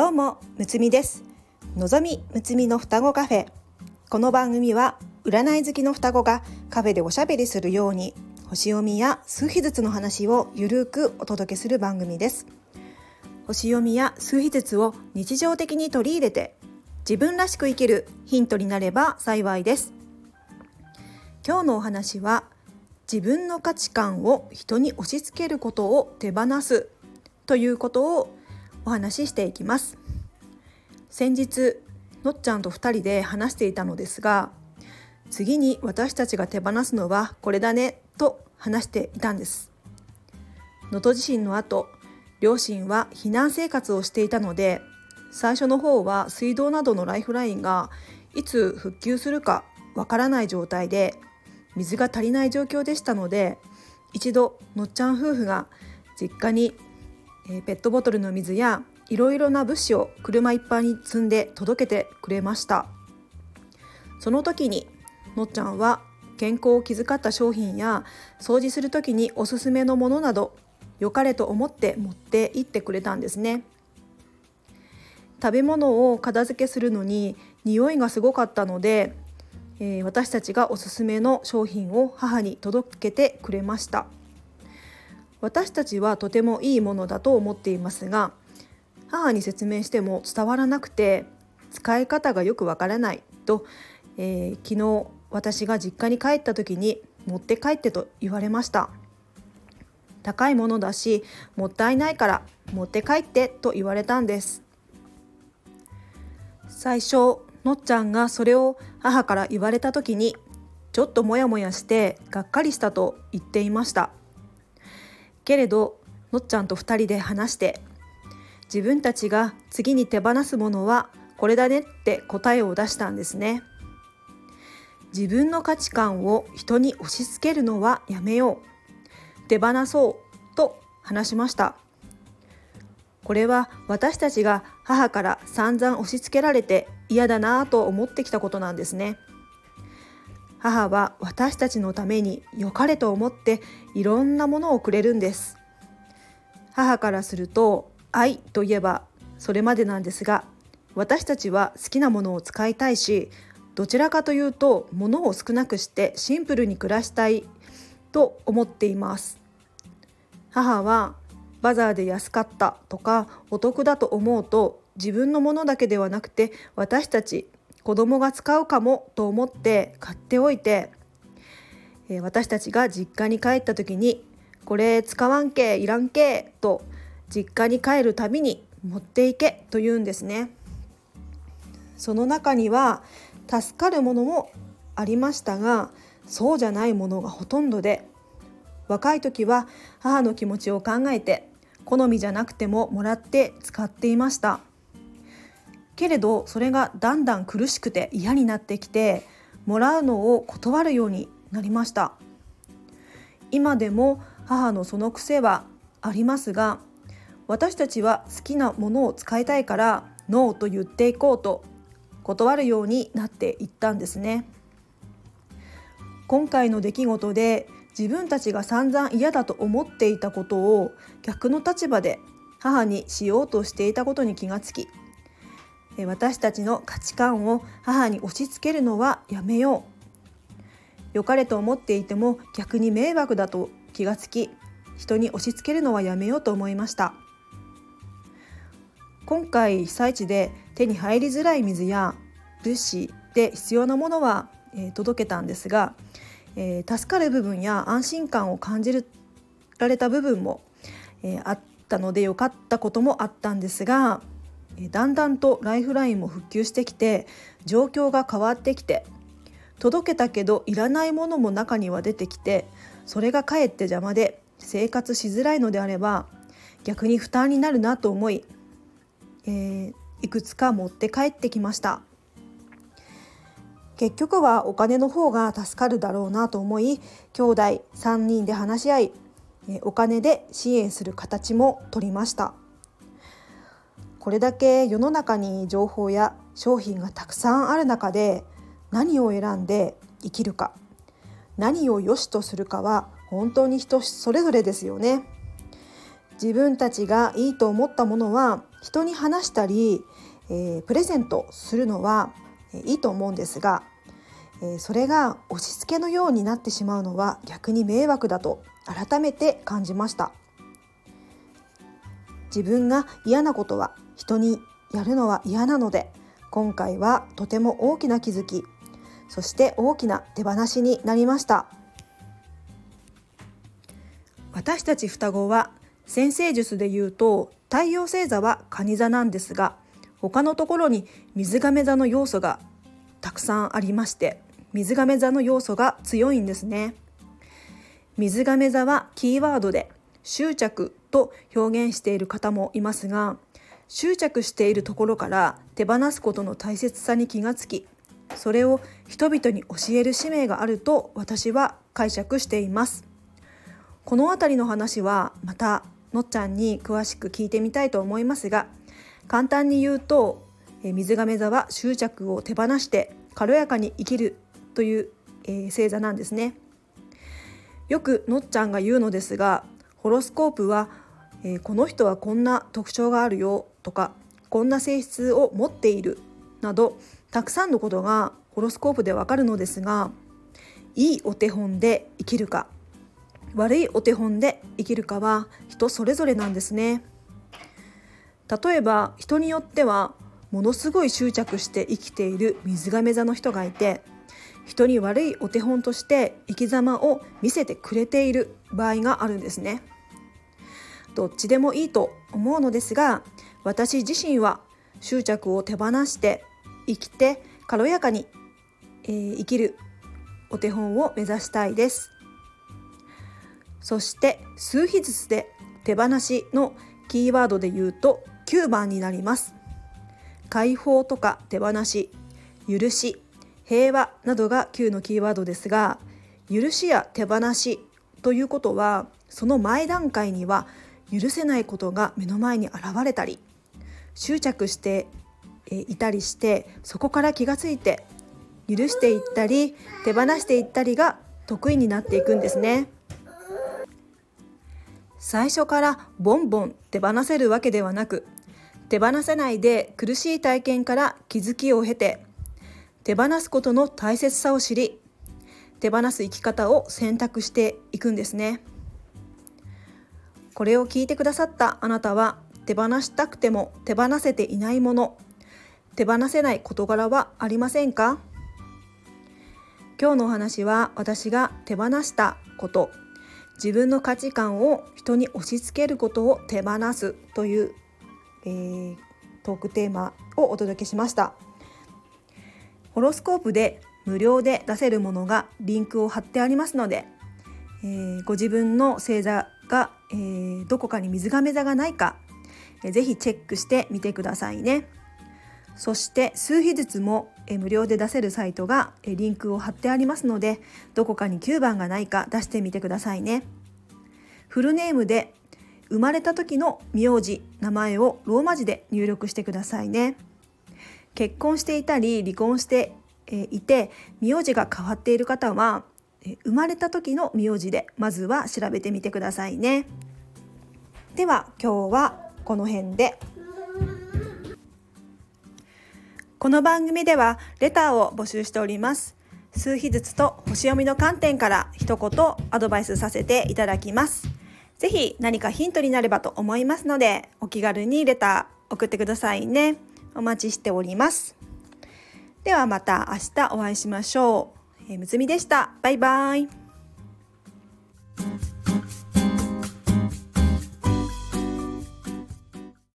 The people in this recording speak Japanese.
どうもむつみです。のぞみむつみの双子カフェ。この番組は占い好きの双子がカフェでおしゃべりするように星読みや数秘術の話をゆるくお届けする番組です。星読みや数秘術を日常的に取り入れて自分らしく生きるヒントになれば幸いです。今日のお話は自分の価値観を人に押し付けることを手放すということをお話ししていきます。先日のっちゃんと2人で話していたのですが次に私たちが手放すのはこれだねと話していたんです。能登地震の後両親は避難生活をしていたので最初の方は水道などのライフラインがいつ復旧するかわからない状態で水が足りない状況でしたので一度のっちゃん夫婦が実家に、えペットボトルの水やいろいろな物資を車いっぱいに積んで届けてくれました。その時にのっちゃんは健康を気遣った商品や掃除する時におすすめのものなど良かれと思って持って行ってくれたんですね。食べ物を片付けするのに匂いがすごかったのでえー、私たちがおすすめの商品を母に届けてくれました。私たちはとてもいいものだと思っていますが母に説明しても伝わらなくて使い方がよくわからないと、えー、昨日私が実家に帰った時に持って帰ってと言われました。高いものだしもったいないから持って帰ってと言われたんです。最初のっちゃんがそれを母から言われた時にちょっとモヤモヤしてがっかりしたと言っていました。けれどのっちゃんと2人で話して自分たちが次に手放すものはこれだねって答えを出したんですね。自分の価値観を人に押し付けるのはやめよう。手放そうと話しました。これは私たちが母から散々押し付けられて嫌だなぁと思ってきたことなんですね。母は私たちのために良かれと思っていろんなものをくれるんです。母からすると愛といえばそれまでなんですが私たちは好きなものを使いたいしどちらかというと物を少なくしてシンプルに暮らしたいと思っています。母はバザーで安かったとかお得だと思うと自分のものだけではなくて私たち子供が使うかもと思って買っておいてえ私たちが実家に帰った時に「これ使わんけいらんけ」と実家に帰るたびに持っていけと言うんですね。その中には助かるものもありましたがそうじゃないものがほとんどで若い時は母の気持ちを考えて好みじゃなくてももらって使っていましたけれどそれがだんだん苦しくて嫌になってきてもらうのを断るようになりました。今でも母のその癖はありますが私たちは好きなものを使いたいからノーと言っていこうと断るようになっていったんですね。今回の出来事で自分たちが散々嫌だと思っていたことを逆の立場で母にしようとしていたことに気がつき私たちの価値観を母に押し付けるのはやめよう。良かれと思っていても逆に迷惑だと気がつき人に押し付けるのはやめようと思いました。今回被災地で手に入りづらい水や物資で必要なものは、え届けたんですがえ、助かる部分や安心感を感じられた部分も、え、あったので良かったこともあったんですが、だんだんとライフラインも復旧してきて状況が変わってきて届けたけどいらないものも中には出てきてそれがかえって邪魔で生活しづらいのであれば逆に負担になるなと思い、えー、いくつか持って帰ってきました。結局はお金の方が助かるだろうなと思い兄弟3人で話し合いお金で支援する形も取りましたこれだけ世の中に情報や商品がたくさんある中で何を選んで生きるか何を良しとするかは本当に人それぞれですよね。自分たちがいいと思ったものは人に話したり、えー、プレゼントするのは、えー、いいと思うんですが、えー、それが押し付けのようになってしまうのは逆に迷惑だと改めて感じました。自分が嫌なことは人にやるのは嫌なので今回はとても大きな気づきそして大きな手放しになりました。私たち双子は先生術で言うと太陽星座は蟹座なんですが他のところに水亀座の要素がたくさんありまして水亀座の要素が強いんですね。水亀座はキーワードで執着と表現している方もいますが執着しているところから手放すことの大切さに気がつきそれを人々に教える使命があると私は解釈しています。この辺りの話はまたのっちゃんに詳しく聞いてみたいと思いますが簡単に言うと水亀座は執着を手放して軽やかに生きるという、え星座なんですね。よくのっちゃんが言うのですがホロスコープは、えこの人はこんな特徴があるよとかこんな性質を持っているなどたくさんのことがホロスコープでわかるのですがいいお手本で生きるか悪いお手本で生きるかは人それぞれなんですね。例えば人によってはものすごい執着して生きている水亀座の人がいて人に悪いお手本として生き様を見せてくれている場合があるんですね。どっちでもいいと思うのですが私自身は執着を手放して生きて軽やかに、えー、生きるお手本を目指したいです。そして数比術で手放しのキーワードで言うと9番になります。解放とか手放し許し平和などが9のキーワードですが許しや手放しということはその前段階には許せないことが目の前に現れたり執着していたりしてそこから気がついて許していったり手放していったりが得意になっていくんですね。最初からボンボン手放せるわけではなく手放せないで苦しい体験から気づきを経て手放すことの大切さを知り手放す生き方を選択していくんですねこれを聞いてくださったあなたは手放したくても手放せていないもの手放せない事柄はありませんか？今日のお話は私が手放したこと自分の価値観を人に押し付けることを手放すという、えー、トークテーマをお届けしました。ホロスコープで無料で出せるものがリンクを貼ってありますので、えー、ご自分の星座が、えー、どこかに水亀座がないか、えー、ぜひチェックしてみてくださいね。そして数日ずつも無料で出せるサイトがえリンクを貼ってありますのでどこかに9番がないか出してみてくださいね。フルネームで生まれた時の名字名前をローマ字で入力してくださいね。結婚していたり離婚していて名字が変わっている方は生まれた時の名字でまずは調べてみてくださいね。では今日はこの辺で。この番組ではレターを募集しております。数日ずつと星読みの観点から一言アドバイスさせていただきます。ぜひ何かヒントになればと思いますのでお気軽にレター送ってくださいね。お待ちしております。ではまた明日お会いしましょう。えむつみでした。バイバイ。